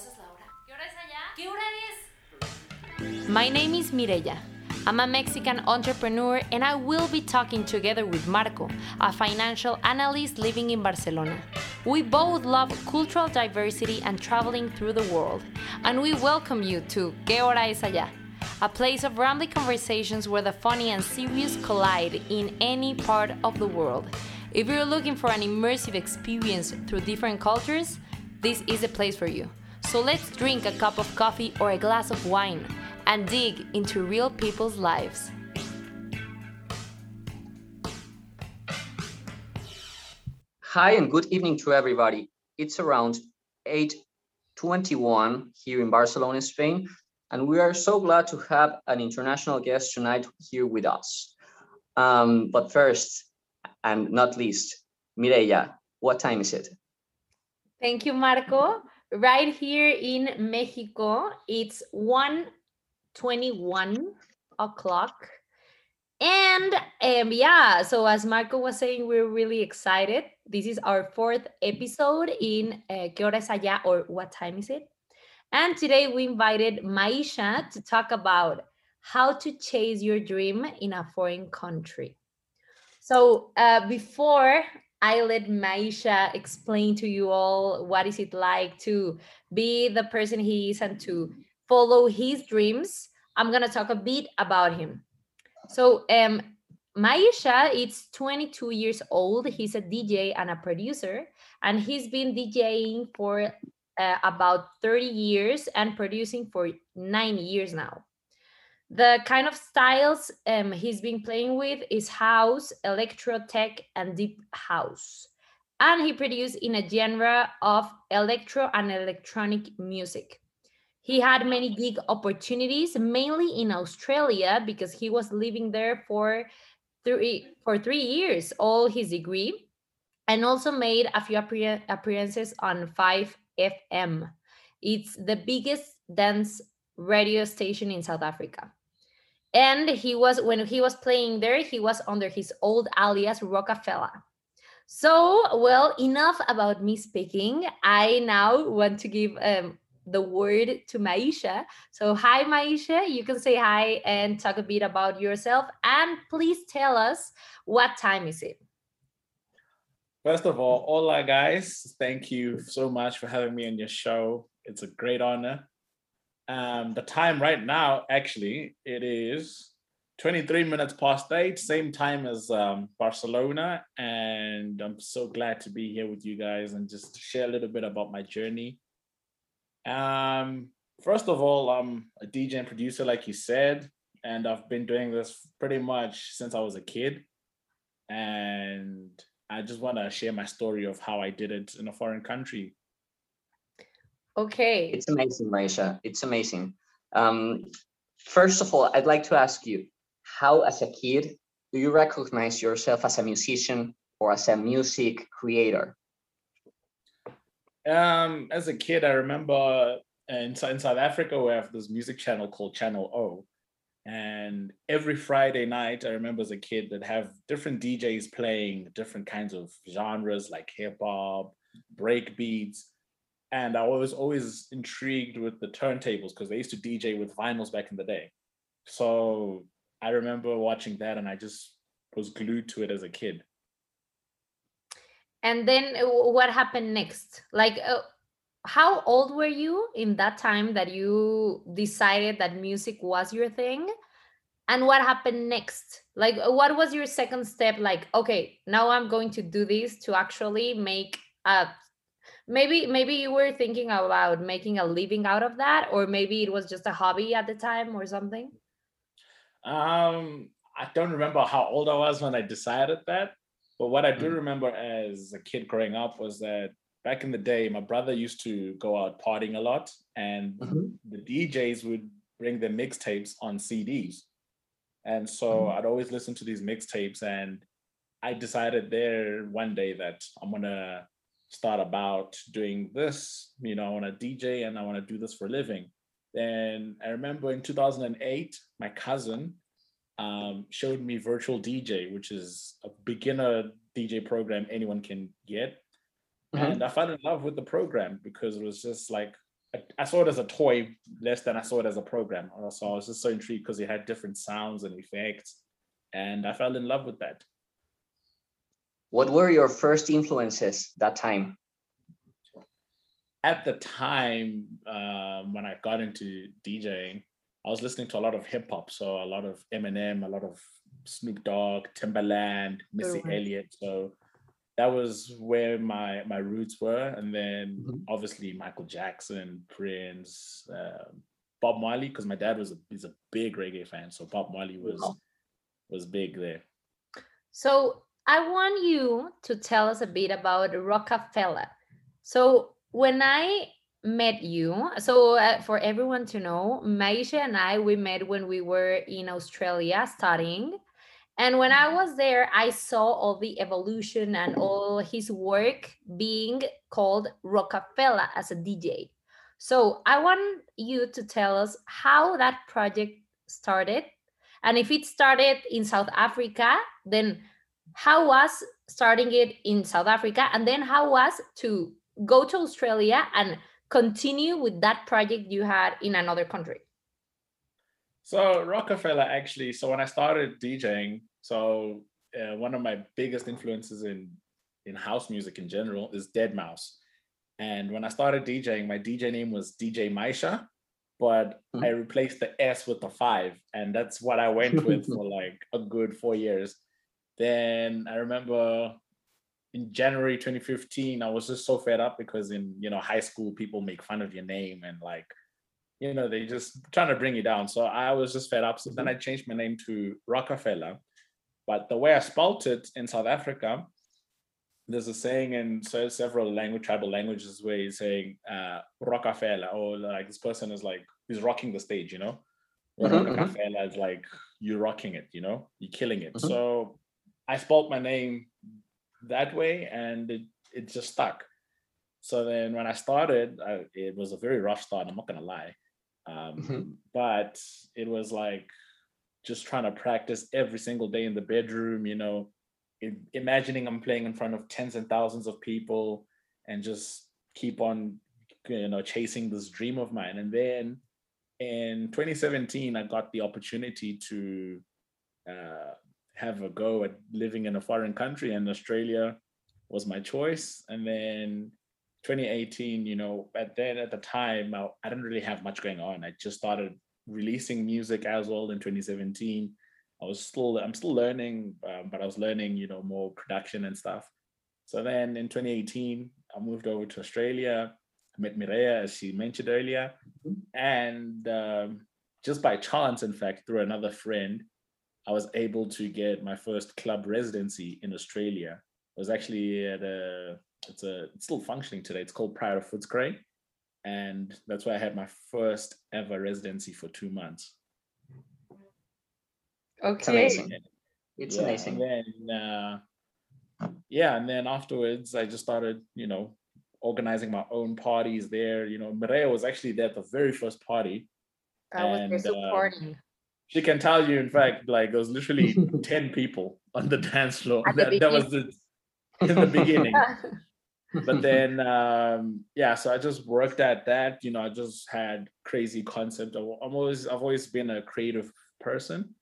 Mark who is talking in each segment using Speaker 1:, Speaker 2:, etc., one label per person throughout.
Speaker 1: pasas la hora? ¿Qué hora es allá? ¿Qué hora es?
Speaker 2: My name is Mireya. I'm a Mexican entrepreneur and I will be talking together with Marco, a financial analyst living in Barcelona. We both love cultural diversity and traveling through the world, and we welcome you to ¿Qué hora es allá? A place of rambling conversations where the funny and serious collide in any part of the world. If you're looking for an immersive experience through different cultures, this is the place for you. So let's drink a cup of coffee or a glass of wine and dig into real people's lives.
Speaker 3: Hi and good evening to everybody. It's around 8:21 here in Barcelona, Spain, and we are so glad to have an international guest tonight here with us. Um, but first, and not least, Mireya, what time is it?
Speaker 2: Thank you, Marco. Right here in Mexico, it's 1:21 o'clock. And um, yeah, so as Marco was saying, we're really excited. This is our fourth episode in uh, ¿Qué hora es allá? or What time is it? And today we invited Maisha to talk about how to chase your dream in a foreign country. So uh, before I let Maisha explain to you all what is it like to be the person he is and to follow his dreams, I'm gonna talk a bit about him. So um Maisha is 22 years old. He's a DJ and a producer, and he's been DJing for uh, about 30 years and producing for nine years now. The kind of styles um, he's been playing with is house, electro tech, and deep house. And he produced in a genre of electro and electronic music. He had many gig opportunities, mainly in Australia, because he was living there for three for three years, all his degree, and also made a few appearances on 5FM. It's the biggest dance radio station in South Africa. And he was when he was playing there, he was under his old alias Rockefeller. So, well, enough about me speaking. I now want to give um, the word to Maisha. So, hi, Maisha. You can say hi and talk a bit about yourself. And please tell us what time is it?
Speaker 4: First of all, hola guys. Thank you so much for having me on your show. It's a great honor. Um, the time right now, actually, it is 23 minutes past eight, same time as um, Barcelona. And I'm so glad to be here with you guys and just share a little bit about my journey. Um, first of all, I'm a DJ and producer, like you said, and I've been doing this pretty much since I was a kid. And I just want to share my story of how I did it in a foreign country.
Speaker 2: Okay.
Speaker 3: It's amazing, Maisha. It's amazing. Um, first of all, I'd like to ask you, how as a kid do you recognize yourself as a musician or as a music creator?
Speaker 4: Um, as a kid, I remember in, in South Africa we have this music channel called Channel O, and every Friday night, I remember as a kid that have different DJs playing different kinds of genres like hip hop, break beats, and I was always intrigued with the turntables because they used to DJ with vinyls back in the day. So I remember watching that, and I just was glued to it as a kid.
Speaker 2: And then uh, what happened next? Like, uh, how old were you in that time that you decided that music was your thing? And what happened next? Like, uh, what was your second step? Like, okay, now I'm going to do this to actually make a maybe maybe you were thinking about making a living out of that or maybe it was just a hobby at the time or something
Speaker 4: um i don't remember how old i was when i decided that but what i do
Speaker 3: Mm.
Speaker 4: remember as a kid growing up was that back in the day my brother used to go out partying a lot and
Speaker 3: Mhm.
Speaker 4: the djs would bring their mixtapes on cds and so
Speaker 3: Mhm.
Speaker 4: i'd always listen to these mixtapes and i decided there one day that i'm gonna start about doing this you know i want to dj and i want to do this for a living then i remember in 2008 my cousin um, showed me virtual dj which is a beginner dj program anyone can get
Speaker 3: Mhm.
Speaker 4: and i fell in love with the program because it was just like I, I saw it as a toy less than I saw it as a program. So I was just so intrigued because it had different sounds and effects, and I fell in love with that.
Speaker 3: What were your first influences that time?
Speaker 4: At the time um, when I got into DJing, I was listening to a lot of hip hop, so a lot of Eminem, a lot of Snoop Dogg, Timbaland, Missy
Speaker 2: Alright.
Speaker 4: Elliott. So that was where my my roots were, and then
Speaker 3: Mhm.
Speaker 4: obviously Michael Jackson, Prince, um, Bob Marley, because my dad was a he's a big reggae fan, so Bob Marley was
Speaker 3: Wow.
Speaker 4: was big there.
Speaker 2: So I want you to tell us a bit about Rockefeller. So when I met you, so uh, for everyone to know, Maisha and I we met when we were in Australia studying. And when I was there, I saw all the evolution and all his work being called Rockefeller as a DJ. So I want you to tell us how that project started. And if it started in South Africa, then how was starting it in South Africa? And then how was to go to Australia and continue with that project you had in another country?
Speaker 4: So Rockefeller actually. So when I started DJing, so uh, one of my biggest influences in in house music in general is deadmau5. And when I started DJing, my DJ name was DJ Maisha, but
Speaker 3: Mhm.
Speaker 4: I replaced the S with the five, and that's what I went with for like a good four years. Then I remember in January 2015, I was just so fed up because in you know high school people make fun of your name and like you know they just trying to bring you down. So I was just fed up. So then I changed my name to Rockefeller. But the way I spelt it in South Africa, there's a saying in several language tribal languages where he's saying uh, Rockefeller or like this person is like he's rocking the stage, you know.
Speaker 3: Mhm, mhm.
Speaker 4: Rockefeller is like you're rocking it, you know, you're killing it.
Speaker 3: Mhm.
Speaker 4: So I spelt my name that way and it, it just stuck. So then when I started, I, it was a very rough start. I'm not gonna lie, um,
Speaker 3: Mhm.
Speaker 4: but it was like just trying to practice every single day in the bedroom. You know, imagining I'm playing in front of tens and thousands of people, and just keep on, you know, chasing this dream of mine. And then in 2017, I got the opportunity to uh, have a go at living in a foreign country, and Australia was my choice. And then 2018, you know, at then at the time, I, I didn't really have much going on. I just started releasing music as well in 2017. I was still, I'm still learning, um, but I was learning, you know, more production and stuff. So then in 2018, I moved over to Australia. I met Mireya, as she mentioned earlier. And um, just by chance, in fact, through another friend, I was able to get my first club residency in Australia. It was actually at a, it's a, it's still functioning today. It's called Pride of Footscray. And that's where I had my first ever residency for two months. Okay.
Speaker 3: It's amazing.
Speaker 4: Yeah.
Speaker 3: It's
Speaker 4: Yeah,
Speaker 3: amazing.
Speaker 4: And then, uh, yeah, and then afterwards, I just started, you know, organizing my own parties there. You know, Maria was actually there at the very first party.
Speaker 2: I was there
Speaker 4: And, uh,
Speaker 2: supporting.
Speaker 4: She can tell you, in fact, like there was literally 10 people on the dance floor.
Speaker 2: At the
Speaker 4: That, that was the in the beginning. but then um yeah so i just worked at that you know i just had crazy concept i'm always i've always been a creative person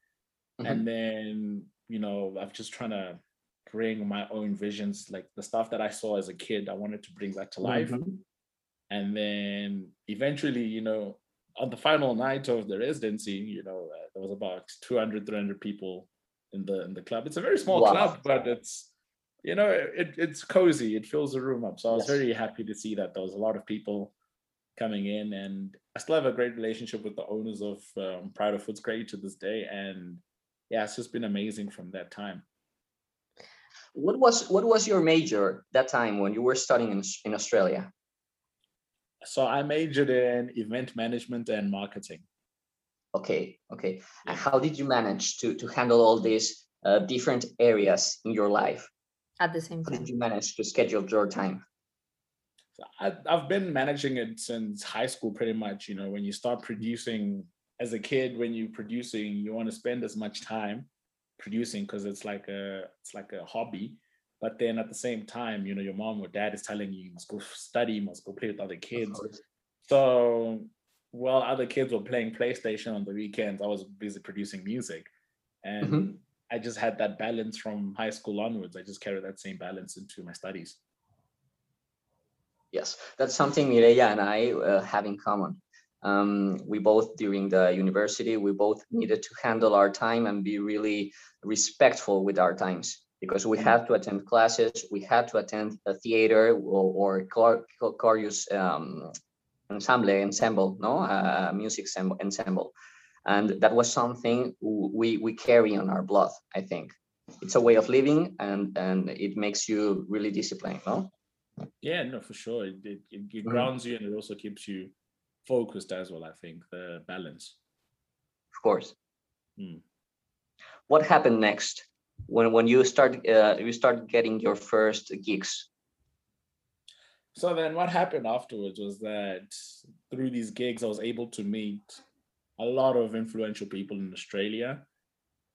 Speaker 3: Mhm.
Speaker 4: and then you know i've just trying to bring my own visions like the stuff that i saw as a kid i wanted to bring that to life
Speaker 3: Mhm.
Speaker 4: and then eventually you know on the final night of the residency you know uh, there was about 200 300 people in the in the club it's a very small
Speaker 3: Wow.
Speaker 4: club but it's you know it, it's cozy it fills the room up so i was
Speaker 3: Yes.
Speaker 4: very happy to see that there was a lot of people coming in and i still have a great relationship with the owners of um, pride of footscray to this day and yeah it's just been amazing from that time
Speaker 3: What was what was your major that time when you were studying in, in Australia?
Speaker 4: So i majored in event management and marketing
Speaker 3: Okay, okay. And how did you manage to to handle all these uh, different areas in your life?
Speaker 2: At the same time, How
Speaker 3: did you manage to schedule your time?
Speaker 4: So I, I've been managing it since high school, pretty much. You know, when you start producing as a kid, when you're producing, you want to spend as much time producing because it's like a it's like a hobby. But then at the same time, you know, your mom or dad is telling you you must go study, you must go play with other kids. So while other kids were playing PlayStation on the weekends, I was busy producing music. And
Speaker 3: Mhm.
Speaker 4: I just had that balance from high school onwards. I just carried that same balance into my studies.
Speaker 3: Yes, that's something Mireya and I uh, have in common. Um, we both, during the university, we both needed to handle our time and be really respectful with our times because we
Speaker 4: Mm.
Speaker 3: had to attend classes, we had to attend a theater or, or chor- chor- chorus um, ensemble, ensemble, no, uh, music ensemble. And that was something we, we carry on our blood, I think. It's a way of living and, and it makes you really disciplined, no?
Speaker 4: Yeah, no, for sure. It, it, it,
Speaker 3: Mhm.
Speaker 4: grounds you and it also keeps you focused as well, I think, the balance.
Speaker 3: Of course.
Speaker 4: Mm.
Speaker 3: What happened next when when you start uh, you start getting your first gigs?
Speaker 4: So then what happened afterwards was that through these gigs, I was able to meet a lot of influential people in Australia.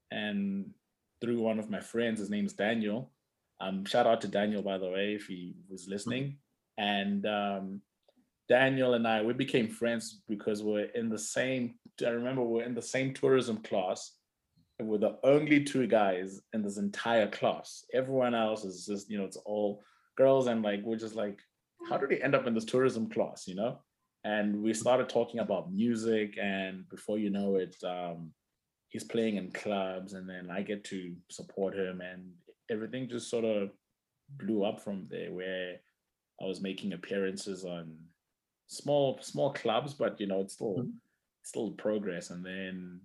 Speaker 4: And through one of my friends, his name's Daniel. Um, shout out to Daniel, by the way, if he was listening. And um, Daniel and I, we became friends because we're in the same, I remember we're in the same tourism class. We're the only two guys in this entire class. Everyone else is just, you know, it's all girls. And like, we're just like, how did he end up in this tourism class, you know? And we started talking about music, and before you know it, um, he's playing in clubs, and then I get to support him, and everything just sort of blew up from there. Where I was making appearances on small small clubs, but you know it's still
Speaker 3: Mhm.
Speaker 4: still progress. And then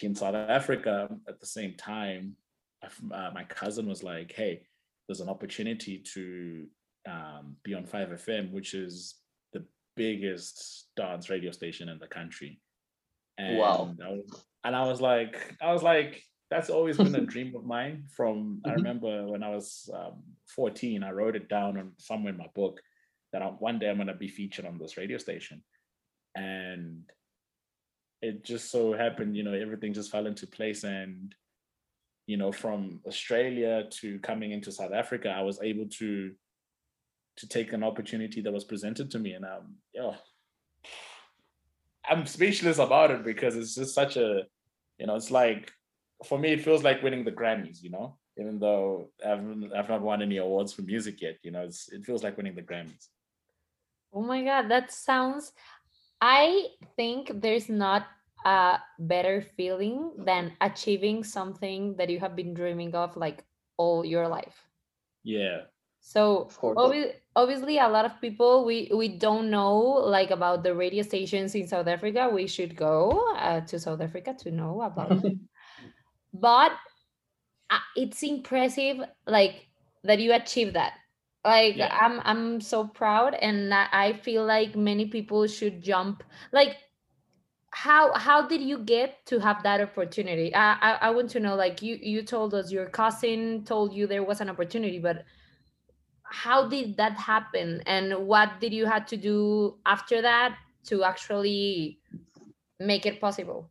Speaker 4: in South Africa at the same time, uh, my cousin was like, "Hey, there's an opportunity to um, be on 5FM, which is the biggest dance radio station in the country. And
Speaker 3: Wow.
Speaker 4: I was, and I was like, I was like, that's always been a dream of mine. From I
Speaker 3: Mhm.
Speaker 4: remember when I was um, 14, I wrote it down on somewhere in my book that I, one day I'm gonna be featured on this radio station, and it just so happened, you know, everything just fell into place and you know from australia to coming into south africa i was able to to take an opportunity that was presented to me and um yeah i'm speechless about it because it's just such a you know it's like for me it feels like winning the grammys you know even though i've, I've not won any awards for music yet you know it's, it feels like winning the grammys
Speaker 2: Oh my God, that sounds. I think there's not a better feeling than achieving something that you have been dreaming of like all your life.
Speaker 4: yeah
Speaker 2: So
Speaker 3: Of
Speaker 2: obvi- obviously, a lot of people we we don't know like about the radio stations in South Africa. We should go uh, to South Africa to know about them. But uh, it's impressive, like that you achieved that. Like
Speaker 4: Yeah.
Speaker 2: I'm I'm so proud, and I feel like many people should jump. Like how how did you get to have that opportunity? I I, I want to know. Like you you told us your cousin told you there was an opportunity, but how did that happen and what did you had to do after that to actually make it possible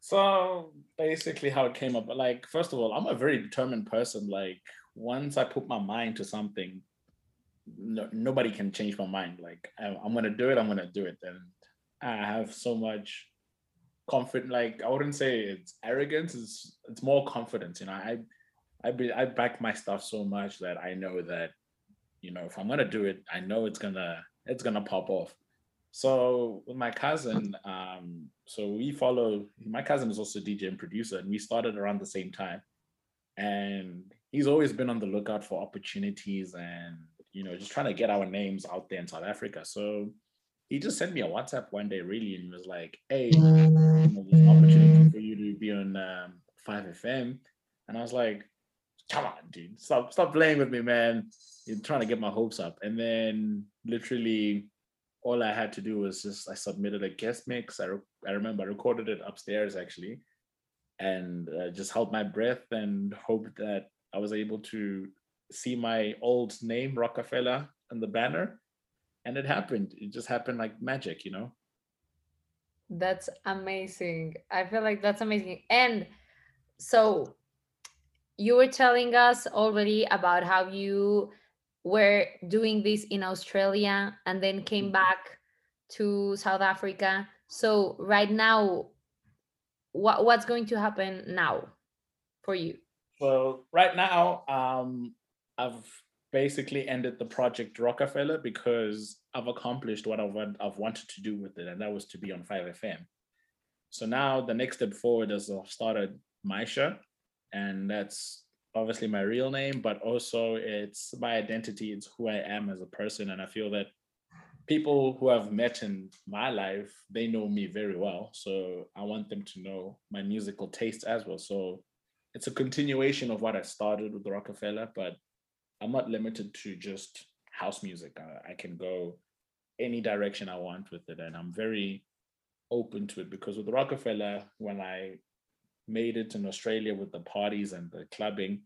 Speaker 4: So basically, how it came up, like first of all, I'm a very determined person. Like once I put my mind to something, no, nobody can change my mind. Like I, I'm gonna do it, I'm gonna do it, and I have so much confidence. Like I wouldn't say it's arrogance; it's it's more confidence. You know, I I be, I back my stuff so much that I know that you know if I'm gonna do it, I know it's gonna it's gonna pop off. So with my cousin, um, so we follow. My cousin is also DJ and producer, and we started around the same time. And he's always been on the lookout for opportunities and you know just trying to get our names out there in South Africa. So he just sent me a WhatsApp one day, really, and he was like, "Hey, you know, there's an opportunity for you to be on um, 5FM," and I was like, "Come on, dude, stop, stop playing with me, man. You're trying to get my hopes up." And then literally all I had to do was just I submitted a guest mix. I, re- I remember I recorded it upstairs actually, and uh, just held my breath and hoped that was able to see my old name Rockefeller on the banner, and it happened. It just happened like magic, you know.
Speaker 2: that's amazing i feel like that's amazing and so you were telling us already about how you were doing this in australia and then came
Speaker 4: Mhm.
Speaker 2: back to South Africa. So right now, what what's going to happen now for you?
Speaker 4: Well, right now, um, I've basically ended the project Rockefeller because I've accomplished what I've, I've wanted to do with it, and that was to be on 5FM. So now the next step forward is I've started Maisha, and that's obviously my real name, but also it's my identity, it's who I am as a person. And I feel that people who I've met in my life, they know me very well. So I want them to know my musical taste as well. So it's a continuation of what I started with Rockefeller, but I'm not limited to just house music. I, I can go any direction I want with it. And I'm very open to it because with Rockefeller, when I made it in Australia with the parties and the clubbing,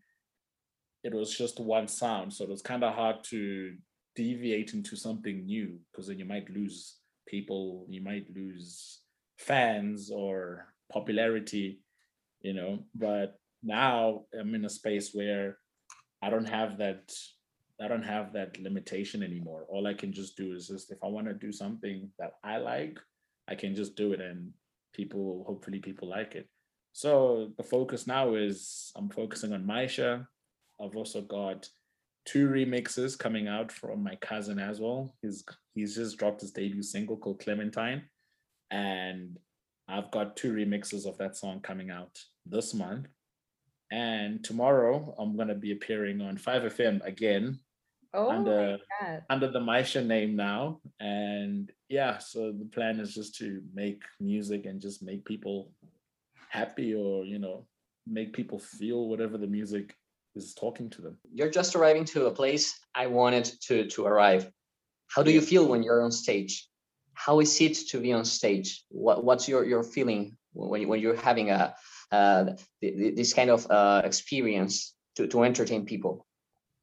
Speaker 4: it was just one sound. So it was kind of hard to deviate into something new because then you might lose people, you might lose fans or popularity, you know. But now I'm in a space where I don't have that I don't have that limitation anymore. All I can just do is just if I want to do something that I like, I can just do it and people hopefully people like it. So the focus now is I'm focusing on Maisha. I've also got two remixes coming out from my cousin as well. He's he's just dropped his debut single called Clementine. And I've got two remixes of that song coming out this month. And tomorrow I'm gonna be appearing on 5FM again
Speaker 2: Oh
Speaker 4: under
Speaker 2: my god.
Speaker 4: under the Maisha name now. And yeah, so the plan is just to make music and just make people happy or you know, make people feel whatever the music is talking to them.
Speaker 3: You're just arriving to a place I wanted to to arrive. How do you feel when you're on stage? How is it to be on stage? What what's your your feeling when you- when you're having a uh, th- th- this kind of uh, experience to to entertain people?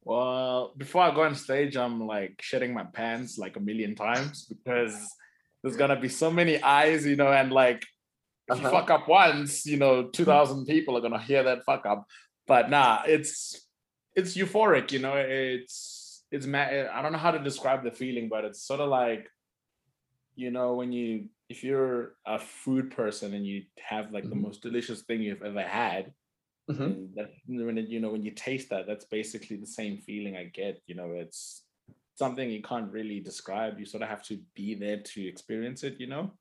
Speaker 4: Well, before I go on stage, I'm like shitting my pants like a million times because there's gonna be so many eyes, you know, and like if you
Speaker 3: Uh-huh.
Speaker 4: fuck up once, you know, two thousand people are gonna hear that fuck up. But nah, it's it's euphoric, you know. It's it's I don't know how to describe the feeling, but it's sort of like, you know, when you if you're a food person and you have like the
Speaker 3: Mhm.
Speaker 4: most delicious thing you've ever had,
Speaker 3: Mhm.
Speaker 4: and that when it, you know when you taste that that's basically the same feeling i get you know it's something you can't really describe you sort of have to be there to experience it you know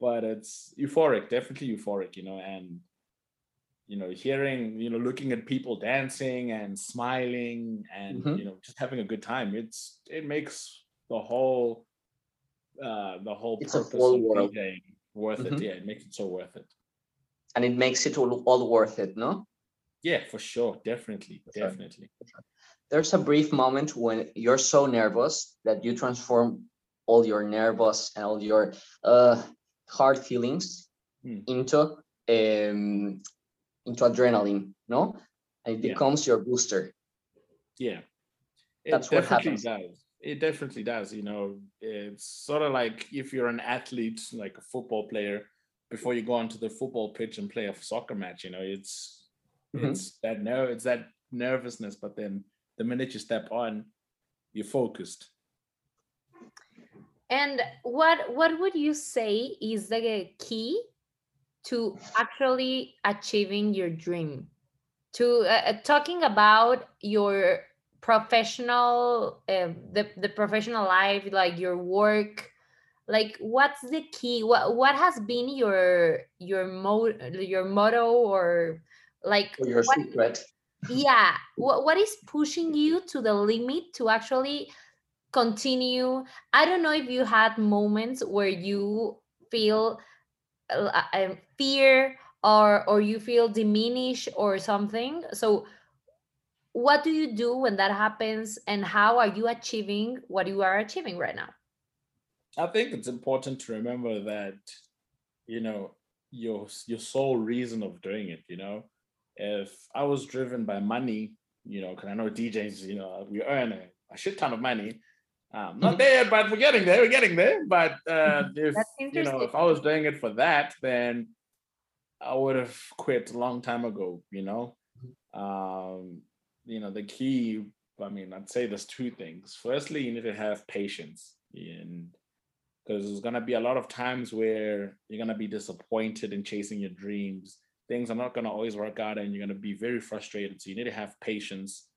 Speaker 4: but it's euphoric definitely euphoric you know and you know hearing you know looking at people dancing and smiling and
Speaker 3: Mhm.
Speaker 4: you know just having a good time it's it makes the whole uh the whole
Speaker 3: It's a
Speaker 4: purpose
Speaker 3: whole
Speaker 4: of
Speaker 3: world.
Speaker 4: DJing worth
Speaker 3: Mhm.
Speaker 4: it yeah it makes it so worth it
Speaker 3: And it makes it all, all worth it, no?
Speaker 4: yeah for sure definitely
Speaker 3: That's right.
Speaker 4: definitely
Speaker 3: there's a brief moment when you're so nervous that you transform all your nervous and all your uh, hard feelings
Speaker 4: Hmm.
Speaker 3: into um, into adrenaline, no? And it
Speaker 4: Yeah.
Speaker 3: becomes your booster.
Speaker 4: Yeah. It
Speaker 3: That's what
Speaker 4: definitely
Speaker 3: happens.
Speaker 4: does. It definitely does. You know, it's sort of like if you're an athlete, like a football player, before you go onto the football pitch and play a soccer match, you know, it's
Speaker 3: Mhm.
Speaker 4: it's that no, it's that nervousness, but then the minute you step on, you're focused.
Speaker 2: And what what would you say is the key to actually achieving your dream? To uh, uh, talking about your professional uh, the the professional life, like your work, like what's the key? What what has been your your mo your motto or like
Speaker 3: Or your
Speaker 2: what
Speaker 3: secret.
Speaker 2: yeah what, what is pushing you to the limit to actually continue i don't know if you had moments where you feel uh, uh, fear or or you feel diminished or something so what do you do when that happens and how are you achieving what you are achieving right now
Speaker 4: I think it's important to remember that, you know, your your sole reason of doing it, you know, if I was driven by money, you know, because I know DJs, you know, we earn a, a shit ton of money. Um, not there, but we're getting there. We're getting there. But uh, if you know, if I was doing it for that, then I would have quit a long time ago. You know, um, you know, the key. I mean, I'd say there's two things. Firstly, you need to have patience, and because there's gonna be a lot of times where you're gonna be disappointed in chasing your dreams. Things are not gonna always work out, and you're gonna be very frustrated. So you need to have patience.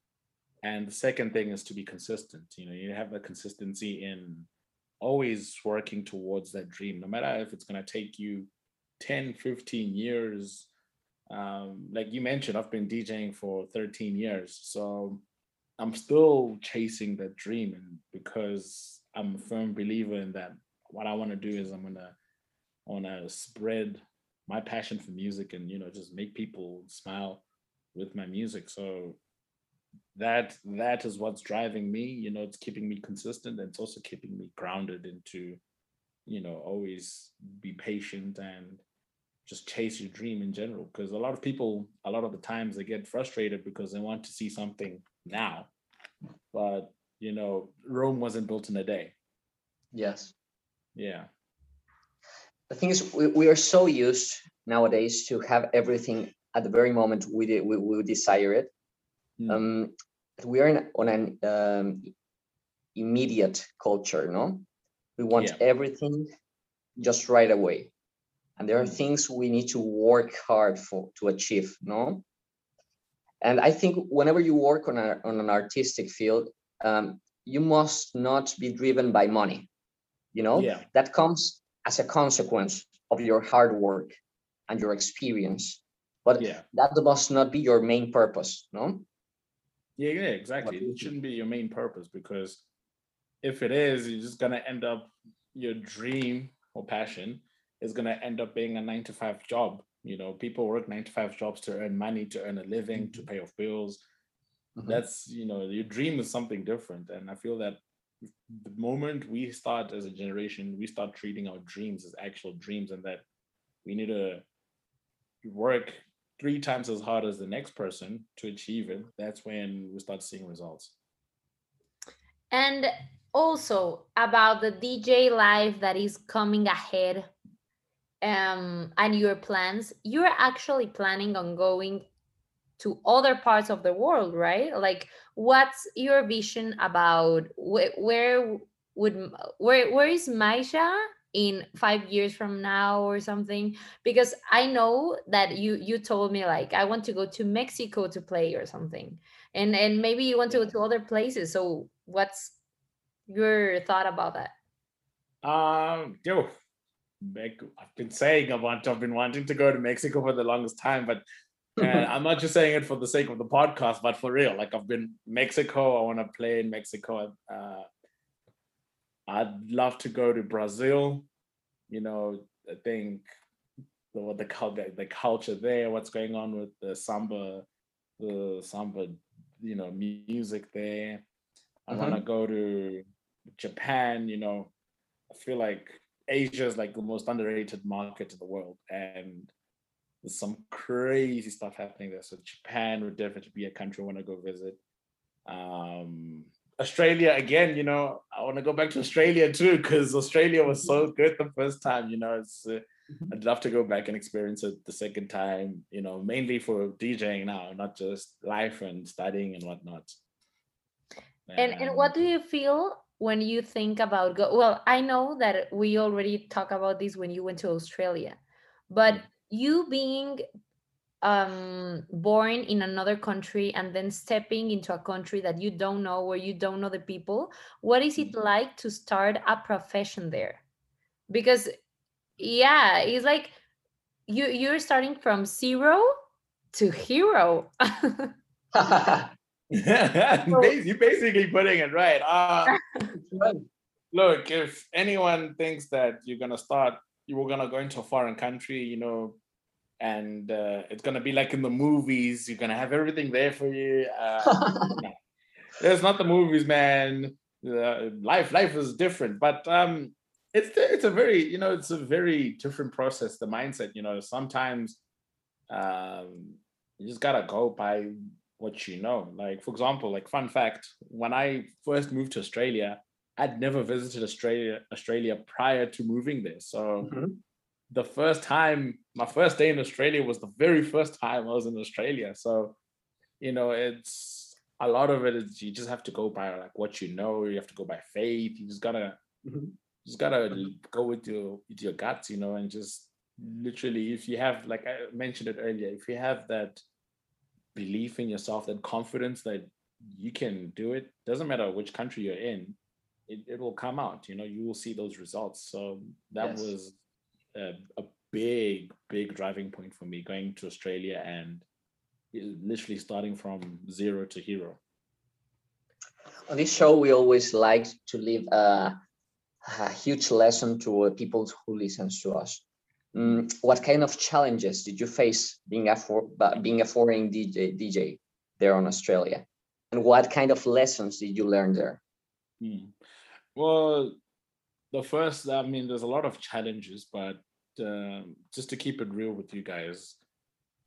Speaker 4: And the second thing is to be consistent. You know, you have the consistency in always working towards that dream, no matter if it's gonna take you 10, 15 years. Um, like you mentioned, I've been DJing for 13 years. So I'm still chasing that dream and because I'm a firm believer in that what I want to do is I'm gonna wanna spread my passion for music and you know just make people smile with my music. So that that is what's driving me. You know, it's keeping me consistent and it's also keeping me grounded into, you know, always be patient and just chase your dream in general. Because a lot of people, a lot of the times they get frustrated because they want to see something now. But you know, Rome wasn't built in a day.
Speaker 3: Yes.
Speaker 4: Yeah.
Speaker 3: The thing is, we, we are so used nowadays to have everything at the very moment we de- we, we desire it.
Speaker 4: Mm.
Speaker 3: Um, we are in, on an um, immediate culture, no? We want
Speaker 4: Yeah.
Speaker 3: everything just right away, and there are things we need to work hard for to achieve, no? And I think whenever you work on a on an artistic field, um, you must not be driven by money. You know,
Speaker 4: Yeah.
Speaker 3: that comes as a consequence of your hard work and your experience, but
Speaker 4: Yeah.
Speaker 3: that must not be your main purpose. No.
Speaker 4: Yeah, yeah, exactly. It shouldn't be your main purpose because if it is, you're just gonna end up your dream or passion is gonna end up being a nine to five job. You know, people work nine to five jobs to earn money, to earn a living, to pay off bills.
Speaker 3: Mhm.
Speaker 4: That's you know, your dream is something different. And I feel that the moment we start as a generation, we start treating our dreams as actual dreams and that we need to work three times as hard as the next person to achieve it, that's when we start seeing results.
Speaker 2: And also about the DJ life that is coming ahead um, and your plans, you're actually planning on going to other parts of the world, right? Like, what's your vision about wh- where would where where is Maisha in five years from now or something? Because I know that you you told me like I want to go to Mexico to play or something, and and maybe you want to go to other places. So what's your thought about that?
Speaker 4: Um, yo, I've been saying I want, I've been wanting to go to Mexico for the longest time, but uh, I'm not just saying it for the sake of the podcast, but for real. Like I've been Mexico. I want to play in Mexico. Uh, I'd love to go to Brazil. You know, I think the what the culture, the culture there, what's going on with the samba, the samba, you know, music there. I want to go to Japan. You know, I feel like Asia is like the most underrated market in the world, and there's some crazy stuff happening there. So Japan would definitely be a country I want to go visit. Um, Australia again, you know, I want to go back to Australia too because Australia was so good the first time. You know, it's uh, I'd love to go back and experience it the second time. You know, mainly for DJing now, not just life and studying and whatnot.
Speaker 2: And and what do you feel when you think about go? Well, I know that we already talked about this when you went to Australia, but
Speaker 4: Mm.
Speaker 2: you being um born in another country and then stepping into a country that you don't know where you don't know the people what is it like to start a profession there because yeah it's like you you're starting from zero to hero
Speaker 4: You're basically putting it right. Uh, look, if anyone thinks that you're gonna start, you were gonna go into a foreign country, you know, and uh, it's gonna be like in the movies, you're gonna have everything there for you. Uh, no. It's not the movies, man. Uh, life, life is different, but um, it's it's a very, you know, it's a very different process. The mindset, you know, sometimes um, you just gotta go by what you know. Like, for example, like fun fact, when I first moved to Australia, I'd never visited Australia Australia prior to moving there. So
Speaker 3: Mhm.
Speaker 4: the first time, my first day in Australia was the very first time I was in Australia. So, you know, it's a lot of it is you just have to go by like what you know, you have to go by faith. You just gotta
Speaker 3: Mhm.
Speaker 4: just gotta go with your with your guts, you know, and just literally, if you have, like I mentioned it earlier, if you have that belief in yourself, that confidence that you can do it, doesn't matter which country you're in, it, it will come out. You know, you will see those results. So that
Speaker 3: Yes.
Speaker 4: was a, a big, big driving point for me going to Australia and eh, literally starting from zero to hero.
Speaker 3: On this show, we always like to leave a, a huge lesson to people who listens to us. Mm, what kind of challenges did you face being a for, uh, being a foreign DJ, DJ there on Australia, and what kind of lessons did you learn there?
Speaker 4: Hmm. Well, the first, I mean, there's a lot of challenges, but um, just to keep it real with you guys,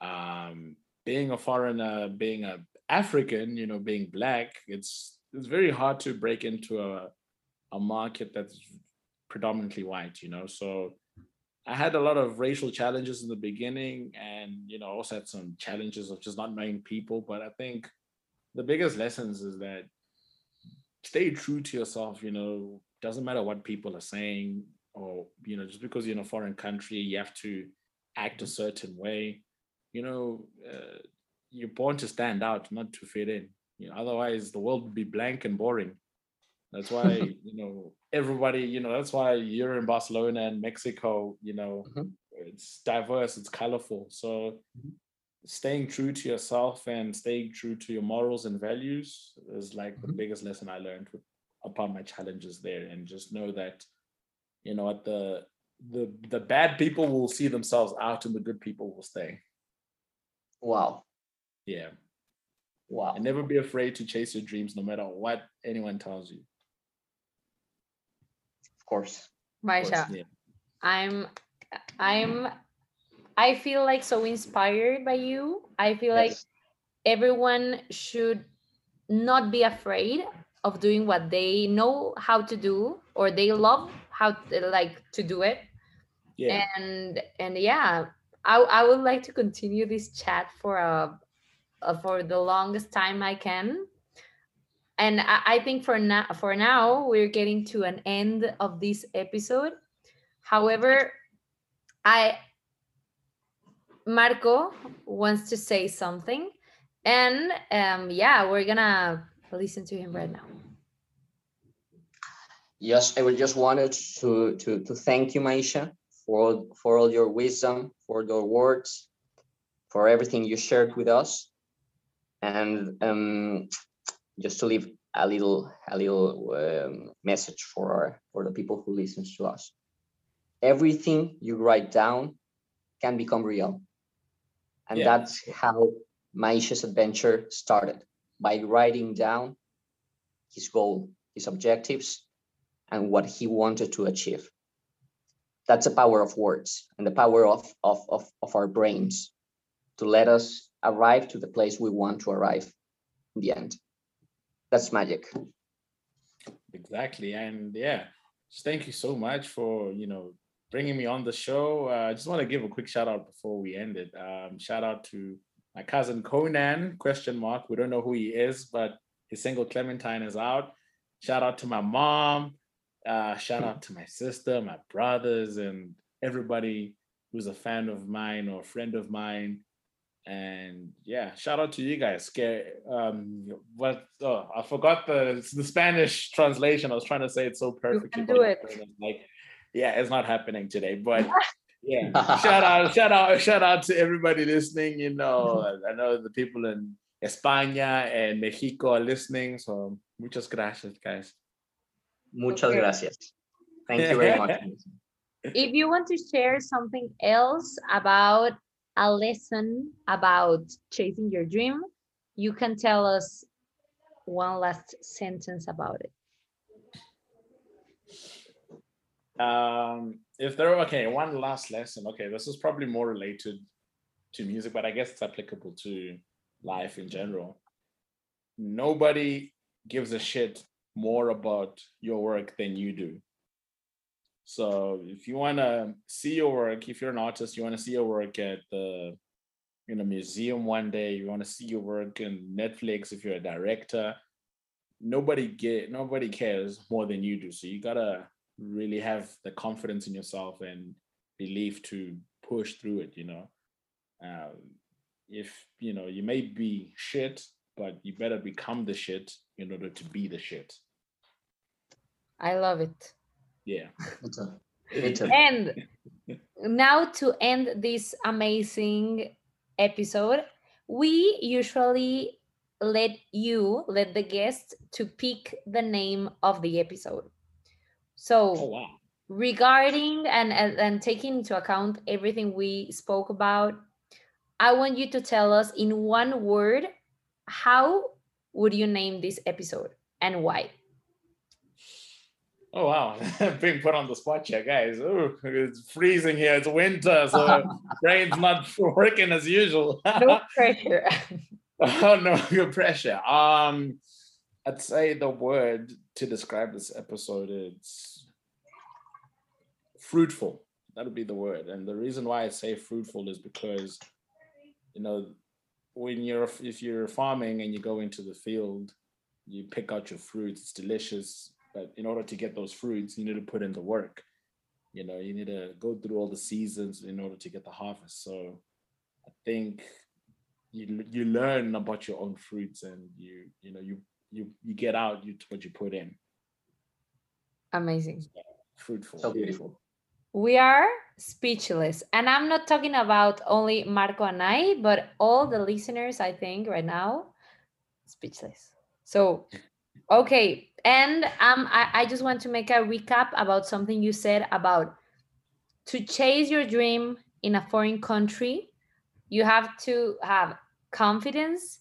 Speaker 4: um, being a foreigner, being a African, you know, being black, it's it's very hard to break into a a market that's predominantly white, you know. So I had a lot of racial challenges in the beginning, and you know, also had some challenges of just not knowing people. But I think the biggest lessons is that stay true to yourself you know doesn't matter what people are saying or you know just because you're in a foreign country you have to act a certain way you know uh, you're born to stand out not to fit in you know otherwise the world would be blank and boring that's why you know everybody you know that's why you're in barcelona and mexico you know
Speaker 3: Mhm.
Speaker 4: it's diverse it's colorful so
Speaker 3: Mhm.
Speaker 4: staying true to yourself and staying true to your morals and values is like the
Speaker 3: Mhm.
Speaker 4: biggest lesson I learned with, upon my challenges there. And just know that, you know what, the the the bad people will see themselves out and the good people will stay.
Speaker 3: Wow,
Speaker 4: Yeah.
Speaker 3: wow.
Speaker 4: And never be afraid to chase your dreams no matter what anyone tells you.
Speaker 3: Of course.
Speaker 4: Course, yeah.
Speaker 2: I'm I'm I feel like so inspired by you. I feel like everyone should not be afraid of doing what they know how to do or they love how to, like to do it
Speaker 4: Yeah.
Speaker 2: and and yeah I, I would like to continue this chat for a, uh for the longest time i can and I, I think for now for now we're getting to an end of this episode. However i marco wants to say something. And um yeah we're gonna listen to him right now.
Speaker 3: Yes, I would just wanted to to to thank you, Maisha, for for all your wisdom, for your words, for everything you shared with us, and um, just to leave a little a little um, message for our, for the people who listens to us. Everything you write down can become real, and
Speaker 4: Yeah.
Speaker 3: that's how Maisha's adventure started by writing down his goal, his objectives, and what he wanted to achieve. That's the power of words and the power of, of, of, of our brains to let us arrive to the place we want to arrive in the end. That's magic.
Speaker 4: Exactly. And yeah, just thank you so much for, you know, bringing me on the show. Uh, I just want to give a quick shout out before we end it. Um, shout out to my cousin Conan, question mark. We don't know who he is, but his single Clementine is out. Shout out to my mom. Uh, shout out to my sister, my brothers, and everybody who's a fan of mine or a friend of mine. And yeah, shout out to you guys. Scare um what oh I forgot the the Spanish translation. I was trying to say it so perfectly.
Speaker 2: You
Speaker 4: can
Speaker 2: do it.
Speaker 4: Like, yeah, it's not happening today. But yeah, shout out, shout out, shout out to everybody listening. You know, I know the people in España and Mexico are listening. So muchas gracias, guys.
Speaker 3: Muchas gracias. Thank you very much.
Speaker 2: if you want to share something else about a lesson about chasing your dream, you can tell us one last sentence about it.
Speaker 4: Um, if there okay, one last lesson. Okay, this is probably more related to music, but I guess it's applicable to life in general. Nobody gives a shit more about your work than you do. So if you want to see your work, if you're an artist, you want to see your work at the in a museum one day, you want to see your work in Netflix if you're a director, nobody get nobody cares more than you do. So you gotta really have the confidence in yourself and belief to push through it. You know, um, if you know you may be shit, but you better become the shit in order to be the shit.
Speaker 2: I love it.
Speaker 4: Yeah.
Speaker 3: Me too. Me too.
Speaker 2: And now to end this amazing episode, we usually let you, let the guests to pick the name of the episode. So
Speaker 4: Oh wow.
Speaker 2: regarding and, and and taking into account everything we spoke about i want you to tell us in one word how would you name this episode and why
Speaker 4: Oh wow, being put on the spot here, guys. Ooh, it's freezing here. It's winter, so brain's not working as usual.
Speaker 2: no pressure
Speaker 4: oh no, good pressure. Um, I'd say the word to describe this episode is fruitful. That would be the word. And the reason why I say fruitful is because, you know, when you're if you're farming and you go into the field, you pick out your fruits. It's delicious, but in order to get those fruits, you need to put in the work. You know, you need to go through all the seasons in order to get the harvest. So, I think you you learn about your own fruits and you you know you you you get out you what you put in
Speaker 2: amazing
Speaker 4: fruitful
Speaker 3: So beautiful.
Speaker 2: we are speechless and i'm not talking about only marco and i but all the listeners i think right now speechless so okay and um I, I just want to make a recap about something you said about to chase your dream in a foreign country you have to have confidence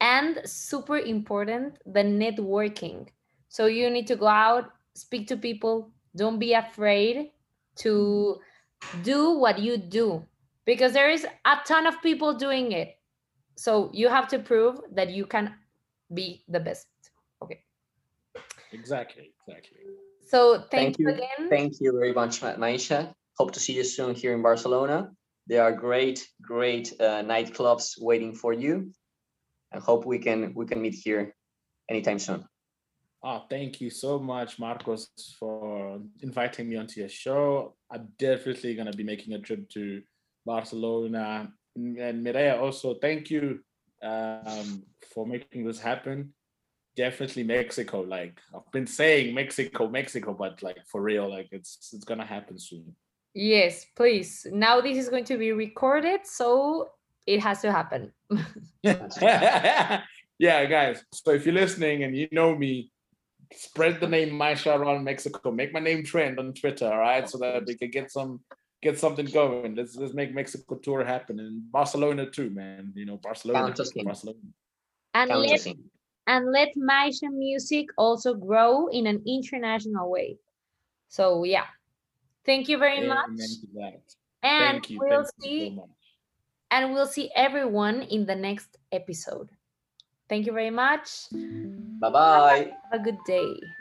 Speaker 2: and super important the networking. So you need to go out speak to people don't be afraid to do what you do because there is a ton of people doing it. So you have to prove that you can be the best. Okay
Speaker 4: exactly exactly
Speaker 2: so thank,
Speaker 3: Thank
Speaker 2: you
Speaker 3: you.
Speaker 2: again
Speaker 3: Thank you very much, Maisha. Hope to see you soon here in Barcelona. There are great, great uh, nightclubs waiting for you. I hope we can we can meet here anytime soon.
Speaker 4: oh thank you so much marcos for inviting me onto your show i'm definitely going to be making a trip to barcelona and mireya also thank you um, for making this happen definitely mexico like i've been saying mexico mexico but like for real like it's it's gonna happen soon
Speaker 2: yes please now this is going to be recorded so it has to happen
Speaker 4: yeah, guys. So if you're listening and you know me, spread the name Maisha around Mexico. Make my name trend on Twitter, all right? So that we can get some get something going. Let's let's make Mexico tour happen and Barcelona too, man. You know, Barcelona.
Speaker 3: Count us in.
Speaker 4: Barcelona.
Speaker 2: and
Speaker 3: Count
Speaker 2: let
Speaker 3: us in.
Speaker 2: And let Maisha music also grow in an international way. So yeah, thank you very much,
Speaker 4: Amen that.
Speaker 2: and we'll
Speaker 4: Thank
Speaker 2: see
Speaker 4: so much.
Speaker 2: and we'll see everyone in the next episode. Thank you very much.
Speaker 3: Bye bye.
Speaker 2: Have a good day.